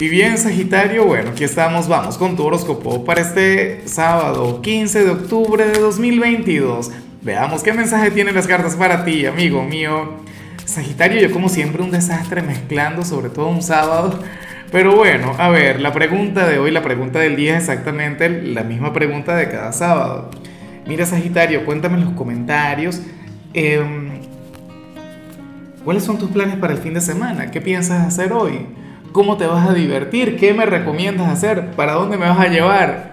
Y bien, Sagitario, bueno, aquí estamos, vamos con tu horóscopo para este sábado 15 de octubre de 2022. Veamos qué mensaje tienen las cartas para ti, amigo mío. Sagitario, yo como siempre un desastre mezclando, sobre todo un sábado. Pero bueno, a ver, la pregunta de hoy, la pregunta del día es exactamente la misma pregunta de cada sábado. Mira, Sagitario, cuéntame en los comentarios. Em, ¿Cuáles son tus planes para el fin de semana? ¿Qué piensas hacer hoy? ¿Cómo te vas a divertir? ¿Qué me recomiendas hacer? ¿Para dónde me vas a llevar?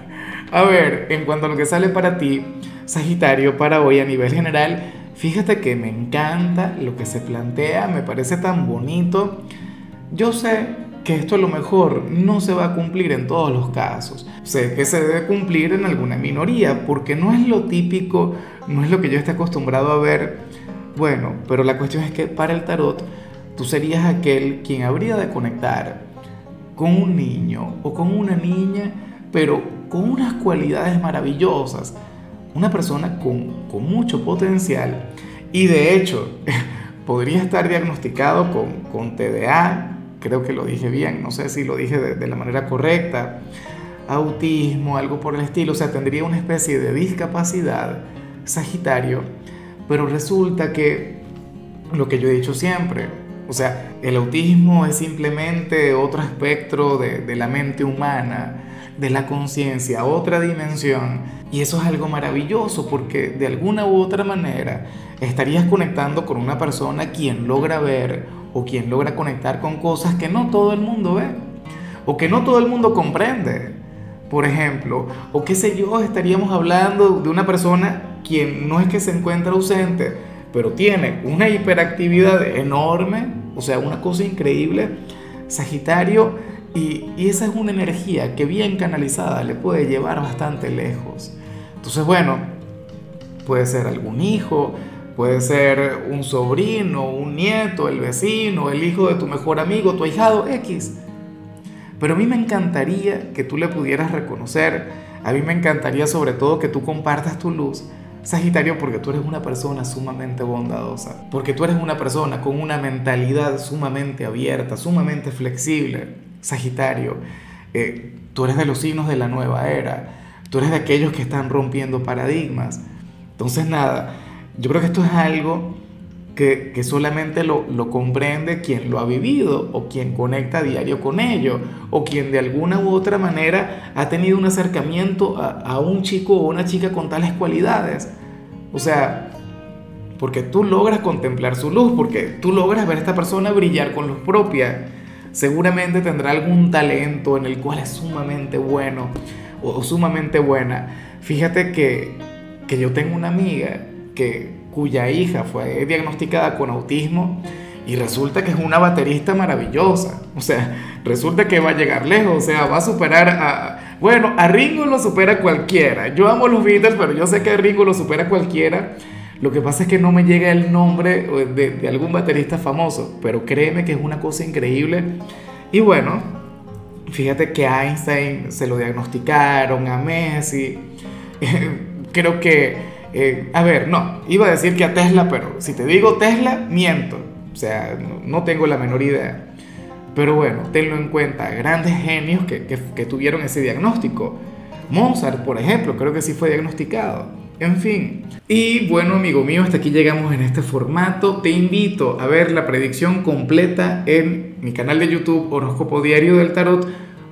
A ver, en cuanto a lo que sale para ti, Sagitario, para hoy a nivel general, fíjate que me encanta lo que se plantea, me parece tan bonito. Yo sé que esto a lo mejor no se va a cumplir en todos los casos. Sé que se debe cumplir en alguna minoría, porque no es lo típico, no es lo que yo esté acostumbrado a ver. Bueno, pero la cuestión es que para el tarot, tú serías aquel quien habría de conectar con un niño o con una niña, pero con unas cualidades maravillosas, una persona con, con mucho potencial. Y de hecho podría estar diagnosticado con, con, TDA, creo que lo dije bien, no sé si lo dije de, la manera correcta, autismo, algo por el estilo, o sea, tendría una especie de discapacidad, Sagitario, pero resulta que lo que yo he dicho siempre, o sea, el autismo es simplemente otro espectro de, de la mente humana, de la conciencia, otra dimensión. Y eso es algo maravilloso porque de alguna u otra manera estarías conectando con una persona quien logra ver o quien logra conectar con cosas que no todo el mundo ve o que no todo el mundo comprende. Por ejemplo, o qué sé yo, estaríamos hablando de una persona quien no es que se encuentra ausente, pero tiene una hiperactividad enorme, o sea, una cosa increíble, Sagitario, y, esa es una energía que bien canalizada le puede llevar bastante lejos. Entonces, bueno, puede ser algún hijo, puede ser un sobrino, un nieto, el vecino, el hijo de tu mejor amigo, tu ahijado, X. Pero a mí me encantaría que tú le pudieras reconocer, a mí me encantaría sobre todo que tú compartas tu luz Sagitario, porque tú eres una persona sumamente bondadosa, porque tú eres una persona con una mentalidad sumamente abierta, sumamente flexible. Sagitario, eh, tú eres de los signos de la nueva era, tú eres de aquellos que están rompiendo paradigmas. Entonces, nada, yo creo que esto es algo que, solamente lo, comprende quien lo ha vivido o quien conecta a diario con ello o quien de alguna u otra manera ha tenido un acercamiento a, a un chico o una chica con tales cualidades. O sea, porque tú logras contemplar su luz, porque tú logras ver a esta persona brillar con luz propia. Seguramente tendrá algún talento en el cual es sumamente bueno o, sumamente buena. Fíjate que, que yo tengo una amiga que, cuya hija fue diagnosticada con autismo y resulta que es una baterista maravillosa. O sea, resulta que va a llegar lejos, o sea, va a superar a... Bueno, a Ringo lo supera cualquiera. Yo amo los Beatles, pero yo sé que a Ringo lo supera cualquiera. Lo que pasa es que no me llega el nombre de, de algún baterista famoso, pero créeme que es una cosa increíble. Y bueno, fíjate que a Einstein se lo diagnosticaron, a Messi. Creo que eh, a ver, no, iba a decir que a Tesla, pero si te digo Tesla, miento. O sea, no, tengo la menor idea. Pero bueno, tenlo en cuenta, grandes genios que, que, que, tuvieron ese diagnóstico. Mozart, por ejemplo, creo que sí fue diagnosticado. En fin. Y bueno, amigo mío, hasta aquí llegamos en este formato. Te invito a ver la predicción completa en mi canal de YouTube Horóscopo Diario del Tarot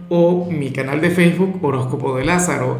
o mi canal de Facebook Horóscopo de Lázaro.